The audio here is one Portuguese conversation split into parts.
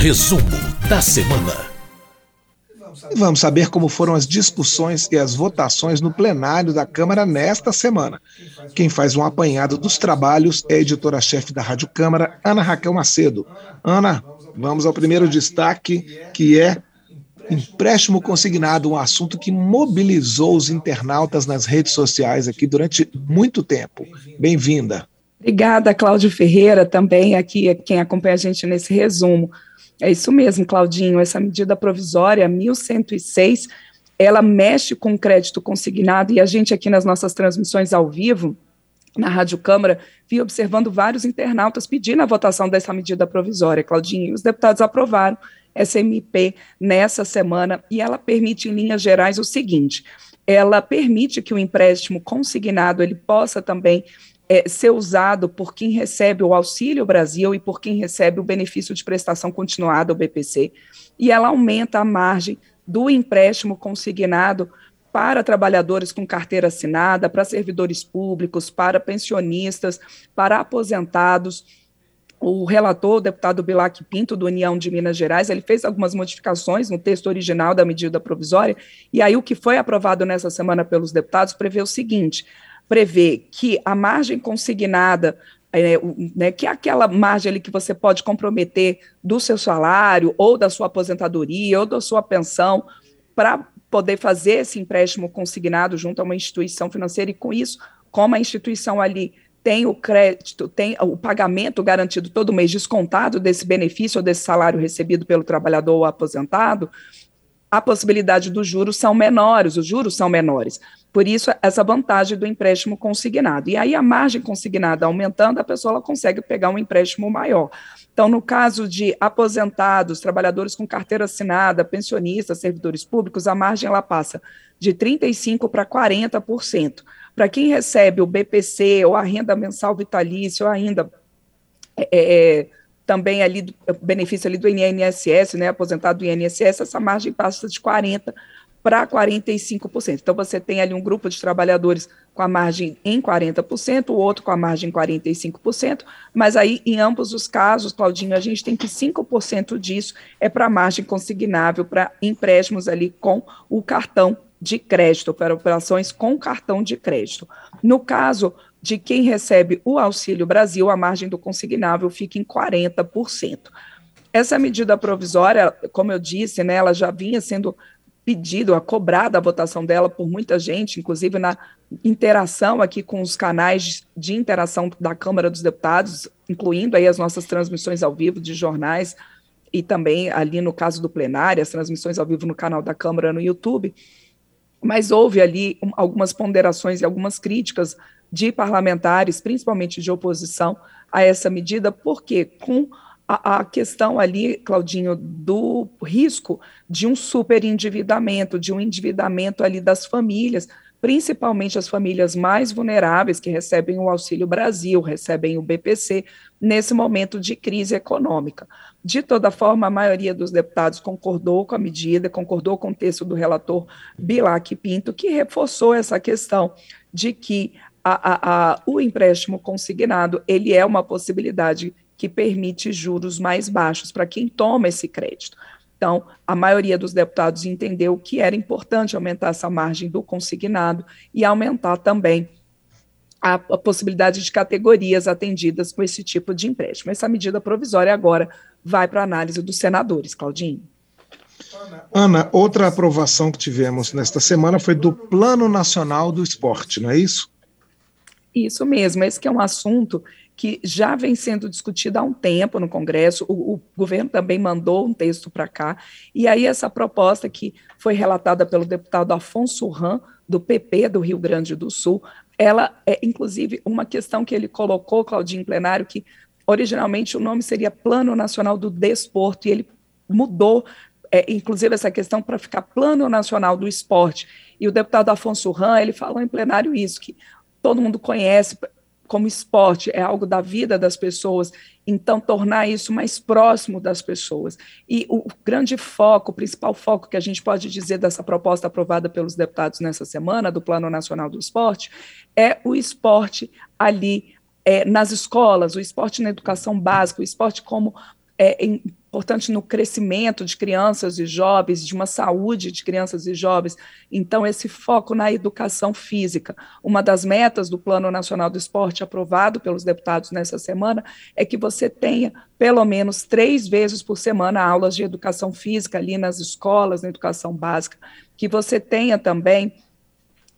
Resumo da semana. Vamos saber como foram as discussões e as votações no plenário da Câmara nesta semana. Quem faz um apanhado dos trabalhos é a editora-chefe da Rádio Câmara, Ana Raquel Macedo. Ana, vamos ao primeiro destaque, que é empréstimo consignado, um assunto que mobilizou os internautas nas redes sociais aqui durante muito tempo. Bem-vinda. Obrigada, Cláudio Ferreira, também aqui, quem acompanha a gente nesse resumo. É isso mesmo, Claudinho, essa medida provisória 1106, ela mexe com crédito consignado e a gente aqui nas nossas transmissões ao vivo, na Rádio Câmara, vi observando vários internautas pedindo a votação dessa medida provisória, Claudinho, e os deputados aprovaram essa MP nessa semana e ela permite, em linhas gerais, o seguinte: ela permite que o empréstimo consignado ele possa também é, ser usado por quem recebe o Auxílio Brasil e por quem recebe o benefício de prestação continuada, o BPC, e ela aumenta a margem do empréstimo consignado para trabalhadores com carteira assinada, para servidores públicos, para pensionistas, para aposentados. O relator, o deputado Bilac Pinto, do União de Minas Gerais, ele fez algumas modificações no texto original da medida provisória, e aí o que foi aprovado nessa semana pelos deputados prevê o seguinte: prevê que a margem consignada é, né, que é aquela margem ali que você pode comprometer do seu salário, ou da sua aposentadoria, ou da sua pensão, para poder fazer esse empréstimo consignado junto a uma instituição financeira, e com isso, como a instituição ali tem o crédito, tem o pagamento garantido todo mês descontado desse benefício ou desse salário recebido pelo trabalhador ou aposentado, a possibilidade dos juros são menores, os juros são menores. Por isso, essa vantagem do empréstimo consignado. E aí, a margem consignada aumentando, a pessoa consegue pegar um empréstimo maior. Então, no caso de aposentados, trabalhadores com carteira assinada, pensionistas, servidores públicos, a margem ela passa de 35% para 40%. Para quem recebe o BPC ou a renda mensal vitalícia ou ainda é, é também ali do benefício ali do INSS, né, aposentado do INSS, essa margem passa de 40 para 45%. Então você tem ali um grupo de trabalhadores com a margem em 40%, o outro com a margem em 45%, mas aí em ambos os casos, Claudinho, a gente tem que 5% disso é para margem consignável para empréstimos ali com o cartão de crédito, para operações com cartão de crédito. No caso de quem recebe o Auxílio Brasil, a margem do consignável fica em 40%. Essa medida provisória, como eu disse, né, ela já vinha sendo pedido, a cobrada a votação dela por muita gente, inclusive na interação aqui com os canais de interação da Câmara dos Deputados, incluindo aí as nossas transmissões ao vivo de jornais e também ali no caso do plenário, as transmissões ao vivo no canal da Câmara no YouTube. Mas houve ali algumas ponderações e algumas críticas de parlamentares, principalmente de oposição, a essa medida, porque com a, questão ali, Claudinho, do risco de um superendividamento, de um endividamento ali das famílias, principalmente as famílias mais vulneráveis que recebem o Auxílio Brasil, recebem o BPC, nesse momento de crise econômica. De toda forma, a maioria dos deputados concordou com a medida, concordou com o texto do relator Bilac Pinto, que reforçou essa questão de que a, a, a, o empréstimo consignado ele é uma possibilidade que permite juros mais baixos para quem toma esse crédito. Então, a maioria dos deputados entendeu que era importante aumentar essa margem do consignado e aumentar também a, a, possibilidade de categorias atendidas com esse tipo de empréstimo. Essa medida provisória agora vai para análise dos senadores, Claudinho. Ana, outra aprovação que tivemos nesta semana foi do Plano Nacional do Esporte, não é isso? Isso mesmo, esse que é um assunto que já vem sendo discutido há um tempo no Congresso, o, o governo também mandou um texto para cá, e aí essa proposta que foi relatada pelo deputado Afonso Ram, do PP do Rio Grande do Sul, ela é, inclusive, uma questão que ele colocou, Claudinho, em plenário, que originalmente o nome seria Plano Nacional do Desporto, e ele mudou, é, inclusive, essa questão para ficar Plano Nacional do Esporte. E o deputado Afonso Ram, ele falou em plenário isso, que todo mundo conhece como esporte, é algo da vida das pessoas, então tornar isso mais próximo das pessoas. E o grande foco, o principal foco que a gente pode dizer dessa proposta aprovada pelos deputados nessa semana, do Plano Nacional do Esporte, é o esporte ali é, nas escolas, o esporte na educação básica, o esporte como é, em importante no crescimento de crianças e jovens, de uma saúde de crianças e jovens. Então, esse foco na educação física. Uma das metas do Plano Nacional do Esporte, aprovado pelos deputados nessa semana, é que você tenha pelo menos três vezes por semana aulas de educação física ali nas escolas, na educação básica, que você tenha também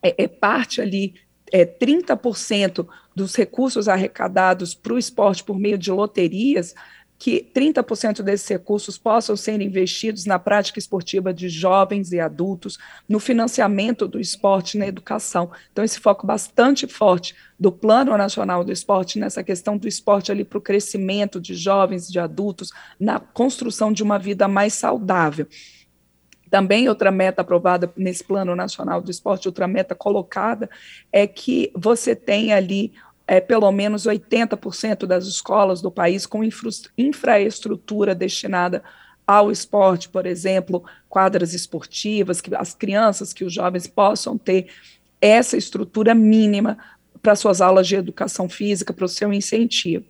é, é parte ali é, 30% dos recursos arrecadados para o esporte por meio de loterias que 30% desses recursos possam ser investidos na prática esportiva de jovens e adultos, no financiamento do esporte, na educação. Então, esse foco bastante forte do Plano Nacional do Esporte nessa questão do esporte ali para o crescimento de jovens, de adultos, na construção de uma vida mais saudável. Também outra meta aprovada nesse Plano Nacional do Esporte, outra meta colocada, é que você tenha ali é, pelo menos 80% das escolas do país com infra infraestrutura destinada ao esporte, por exemplo, quadras esportivas, que as crianças, que os jovens possam ter essa estrutura mínima para suas aulas de educação física, para o seu incentivo.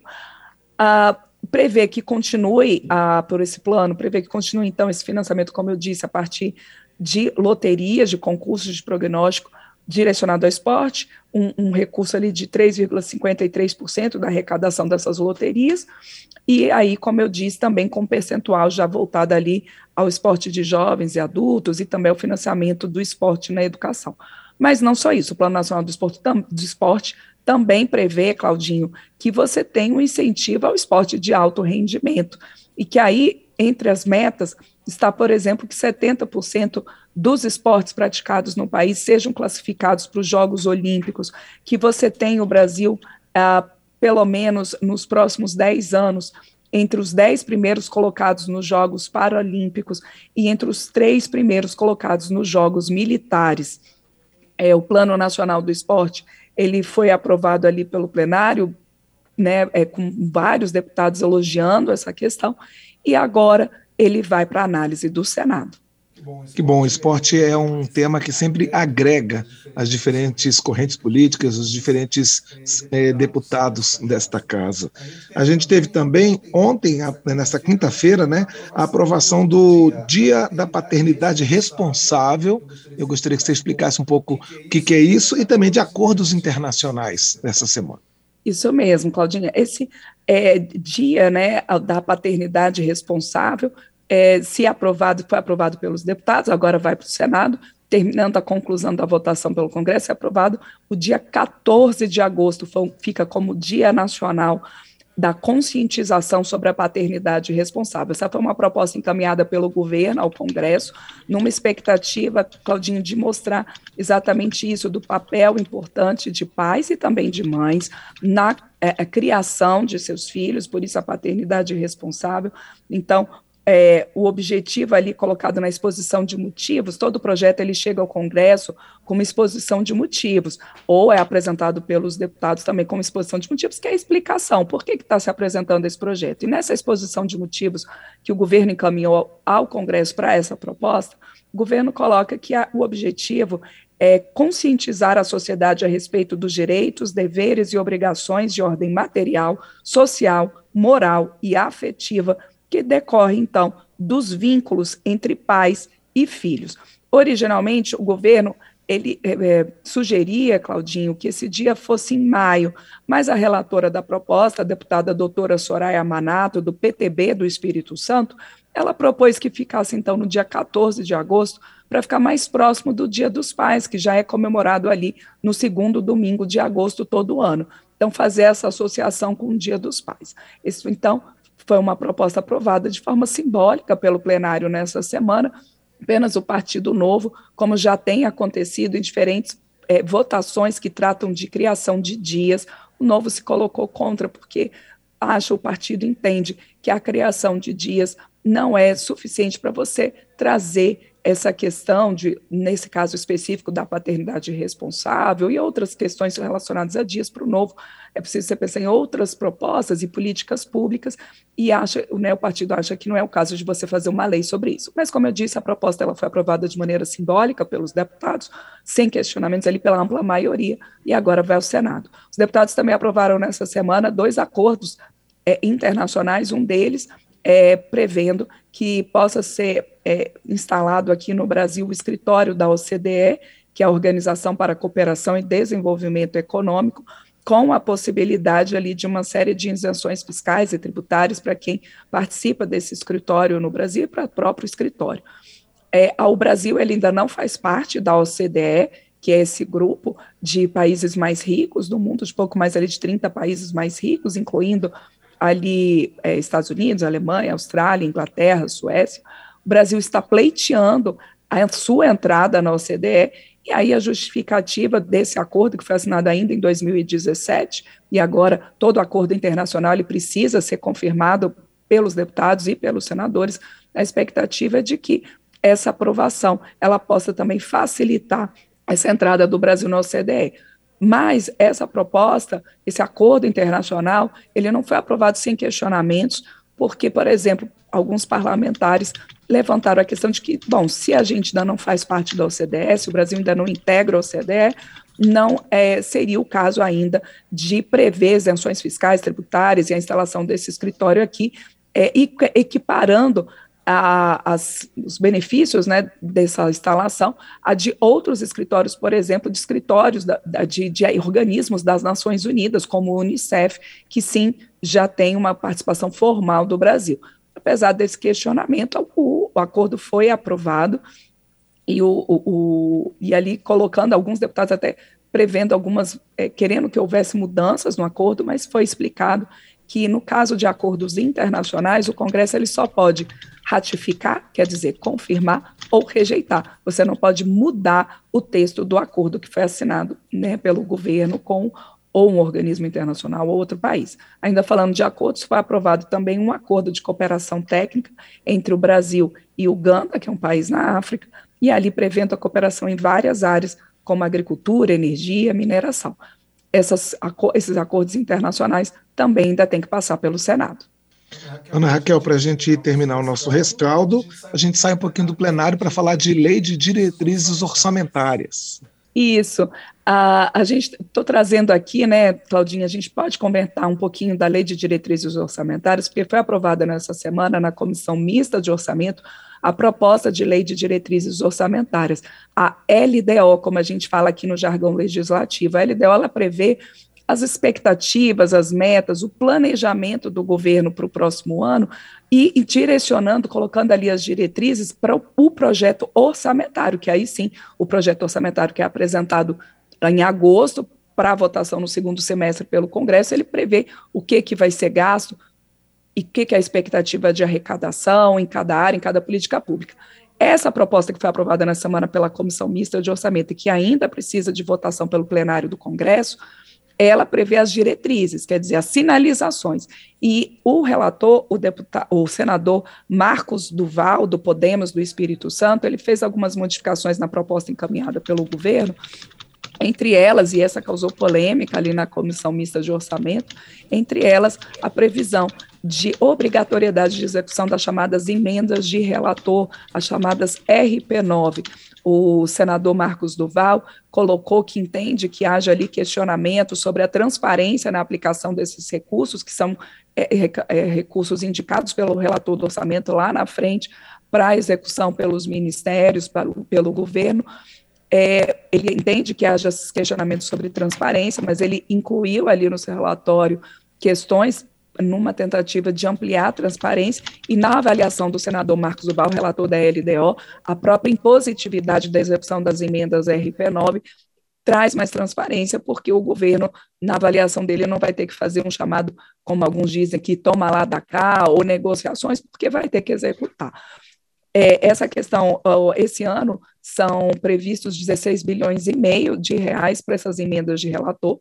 Ah, prevê que continue, ah, por esse plano, prevê que continue, então, esse financiamento, como eu disse, a partir de loterias, de concursos de prognóstico, direcionado ao esporte, um, um recurso ali de 3,53% da arrecadação dessas loterias, e aí, como eu disse, também com percentual já voltado ali ao esporte de jovens e adultos e também ao financiamento do esporte na educação. Mas não só isso, o Plano Nacional do Esporte, tam, do esporte também prevê, Claudinho, que você tem um incentivo ao esporte de alto rendimento, e que aí, entre as metas, está, por exemplo, que 70% dos esportes praticados no país sejam classificados para os Jogos Olímpicos, que você tem o Brasil, ah, pelo menos nos próximos 10 anos, entre os 10 primeiros colocados nos Jogos Paralímpicos e entre os três primeiros colocados nos Jogos Militares. É, o Plano Nacional do Esporte, ele foi aprovado ali pelo plenário, né, é, com vários deputados elogiando essa questão, e agora ele vai para análise do Senado. Que bom, o esporte é um tema que sempre agrega as diferentes correntes políticas, os diferentes é, deputados desta casa. A gente teve também ontem, nesta quinta-feira, né, a aprovação do Dia da Paternidade Responsável. Eu gostaria que você explicasse um pouco o que, que é isso e também de acordos internacionais dessa semana. Isso mesmo, Claudinha. Esse é, dia né, da paternidade responsável é, se aprovado, foi aprovado pelos deputados, agora vai para o Senado, terminando a conclusão da votação pelo Congresso, é aprovado o dia 14 de agosto, fica como Dia Nacional da conscientização sobre a paternidade responsável. Essa foi uma proposta encaminhada pelo governo ao Congresso, numa expectativa, Claudinho, de mostrar exatamente isso, do papel importante de pais e também de mães na é, criação de seus filhos, por isso a paternidade responsável. Então, é, o objetivo ali colocado na exposição de motivos, todo projeto ele chega ao Congresso com uma exposição de motivos, ou é apresentado pelos deputados também como exposição de motivos, que é a explicação, por que está se apresentando esse projeto. E nessa exposição de motivos que o governo encaminhou ao Congresso para essa proposta, o governo coloca que a, o objetivo é conscientizar a sociedade a respeito dos direitos, deveres e obrigações de ordem material, social, moral e afetiva que decorre, então, dos vínculos entre pais e filhos. Originalmente, o governo ele é, sugeria, Claudinho, que esse dia fosse em maio, mas a relatora da proposta, a deputada doutora Soraya Manato, do PTB do Espírito Santo, ela propôs que ficasse, então, no dia 14 de agosto, para ficar mais próximo do Dia dos Pais, que já é comemorado ali no segundo domingo de agosto todo ano. Então, fazer essa associação com o Dia dos Pais. Isso, então, foi uma proposta aprovada de forma simbólica pelo plenário nessa semana, apenas o Partido Novo, como já tem acontecido em diferentes é, votações que tratam de criação de dias, o Novo se colocou contra, porque acha, o partido entende que a criação de dias não é suficiente para você trazer essa questão de, nesse caso específico, da paternidade responsável e outras questões relacionadas a dias para o novo, é preciso você pensar em outras propostas e políticas públicas e acha, né, o partido acha que não é o caso de você fazer uma lei sobre isso. Mas, como eu disse, a proposta ela foi aprovada de maneira simbólica pelos deputados, sem questionamentos ali pela ampla maioria, e agora vai ao Senado. Os deputados também aprovaram nessa semana dois acordos é, internacionais, um deles é, prevendo que possa ser é, instalado aqui no Brasil o escritório da OCDE, que é a Organização para a Cooperação e Desenvolvimento Econômico, com a possibilidade ali de uma série de isenções fiscais e tributárias para quem participa desse escritório no Brasil e para o próprio escritório. É, o Brasil ele ainda não faz parte da OCDE, que é esse grupo de países mais ricos do mundo, de pouco mais ali de 30 países mais ricos, incluindo ali é, Estados Unidos, Alemanha, Austrália, Inglaterra, Suécia. O Brasil está pleiteando a sua entrada na OCDE e aí a justificativa desse acordo, que foi assinado ainda em 2017, e agora todo acordo internacional ele precisa ser confirmado pelos deputados e pelos senadores, a expectativa é de que essa aprovação ela possa também facilitar essa entrada do Brasil na OCDE. Mas essa proposta, esse acordo internacional, ele não foi aprovado sem questionamentos, porque, por exemplo, alguns parlamentares levantaram a questão de que, bom, se a gente ainda não faz parte da OCDE, se o Brasil ainda não integra a OCDE, não é, seria o caso ainda de prever isenções fiscais, tributárias e a instalação desse escritório aqui, é, equiparando a, as, os benefícios né, dessa instalação a de outros escritórios, por exemplo, de escritórios da, de, de, organismos das Nações Unidas, como o Unicef, que sim já tem uma participação formal do Brasil. Apesar desse questionamento, o, o acordo foi aprovado e, o, o, e ali colocando alguns deputados até prevendo algumas, é, querendo que houvesse mudanças no acordo, mas foi explicado que no caso de acordos internacionais, o Congresso ele só pode ratificar, quer dizer, confirmar ou rejeitar. Você não pode mudar o texto do acordo que foi assinado né, pelo governo com ou um organismo internacional ou outro país. Ainda falando de acordos, foi aprovado também um acordo de cooperação técnica entre o Brasil e Uganda, que é um país na África, e ali prevendo a cooperação em várias áreas, como agricultura, energia, mineração. Essas, esses acordos internacionais também ainda têm que passar pelo Senado. Ana Raquel, para a gente terminar o nosso rescaldo, a gente sai um pouquinho do plenário para falar de lei de diretrizes orçamentárias. Isso. A, a gente estou trazendo aqui, né, Claudinha, a gente pode comentar um pouquinho da lei de diretrizes orçamentárias, porque foi aprovada nessa semana na comissão mista de orçamento a proposta de lei de diretrizes orçamentárias, a LDO, como a gente fala aqui no jargão legislativo. A LDO ela prevê as expectativas, as metas, o planejamento do governo para o próximo ano e, e, direcionando, colocando ali as diretrizes para o, o, projeto orçamentário, que aí sim, o projeto orçamentário que é apresentado em agosto para a votação no segundo semestre pelo Congresso, ele prevê o que, que vai ser gasto e o que, que é a expectativa de arrecadação em cada área, em cada política pública. Essa proposta que foi aprovada na semana pela Comissão Mista de Orçamento e que ainda precisa de votação pelo plenário do Congresso, ela prevê as diretrizes, quer dizer, as sinalizações. E o relator, o, deputado, o senador Marcos Duval, do Podemos do Espírito Santo, ele fez algumas modificações na proposta encaminhada pelo governo, entre elas, e essa causou polêmica ali na comissão mista de orçamento, entre elas a previsão de obrigatoriedade de execução das chamadas emendas de relator, as chamadas RP9. O senador Marcos Duval colocou que entende que haja ali questionamento sobre a transparência na aplicação desses recursos, que são é, é, é recursos indicados pelo relator do orçamento lá na frente para execução pelos ministérios, pelo governo, é, ele entende que haja questionamentos sobre transparência, mas ele incluiu ali no seu relatório questões numa tentativa de ampliar a transparência e na avaliação do senador Marcos Ubal, relator da LDO, a própria impositividade da execução das emendas RP9 traz mais transparência, porque o governo, na avaliação dele, não vai ter que fazer um chamado, como alguns dizem, que toma lá da cá, ou negociações, porque vai ter que executar. É, essa questão, esse ano, são previstos 16 bilhões e meio de reais para essas emendas de relator,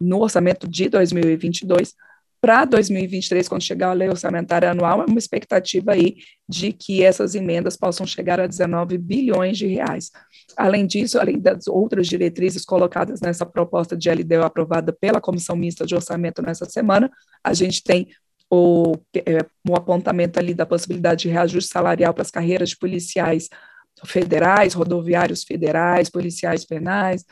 no orçamento de 2022, para 2023, quando chegar a lei orçamentária anual, é uma expectativa aí de que essas emendas possam chegar a 19 bilhões de reais. Além disso, além das outras diretrizes colocadas nessa proposta de LDO aprovada pela Comissão Mista de Orçamento nessa semana, a gente tem o, é, o apontamento ali da possibilidade de reajuste salarial para as carreiras de policiais federais, rodoviários federais, policiais penais,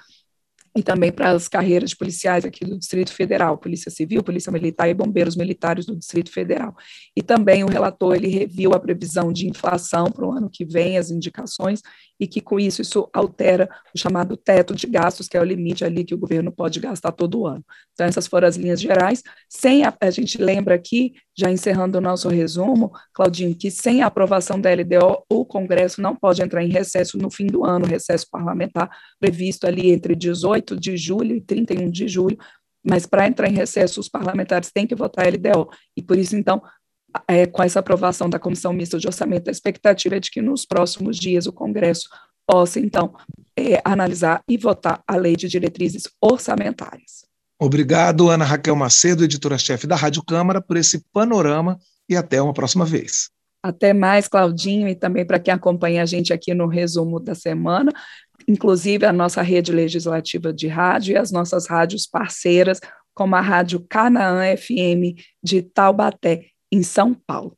e também para as carreiras de policiais aqui do Distrito Federal, Polícia Civil, Polícia Militar e Bombeiros Militares do Distrito Federal. E também o relator ele reviu a previsão de inflação para o ano que vem, as indicações, e que com isso isso altera o chamado teto de gastos, que é o limite ali que o governo pode gastar todo ano. Então essas foram as linhas gerais. Sem a, a gente lembra aqui, já encerrando o nosso resumo, Claudinho, que sem a aprovação da LDO, o Congresso não pode entrar em recesso no fim do ano, recesso parlamentar previsto ali entre 18 de julho e 31 de julho, mas para entrar em recesso, os parlamentares têm que votar a LDO. E por isso, então, é, com essa aprovação da Comissão Mista de Orçamento, a expectativa é de que nos próximos dias o Congresso possa, então, é, analisar e votar a lei de diretrizes orçamentárias. Obrigado, Ana Raquel Macedo, editora-chefe da Rádio Câmara, por esse panorama e até uma próxima vez. Até mais, Claudinho, e também para quem acompanha a gente aqui no resumo da semana, inclusive a nossa rede legislativa de rádio e as nossas rádios parceiras, como a Rádio Canaã FM de Taubaté, em São Paulo.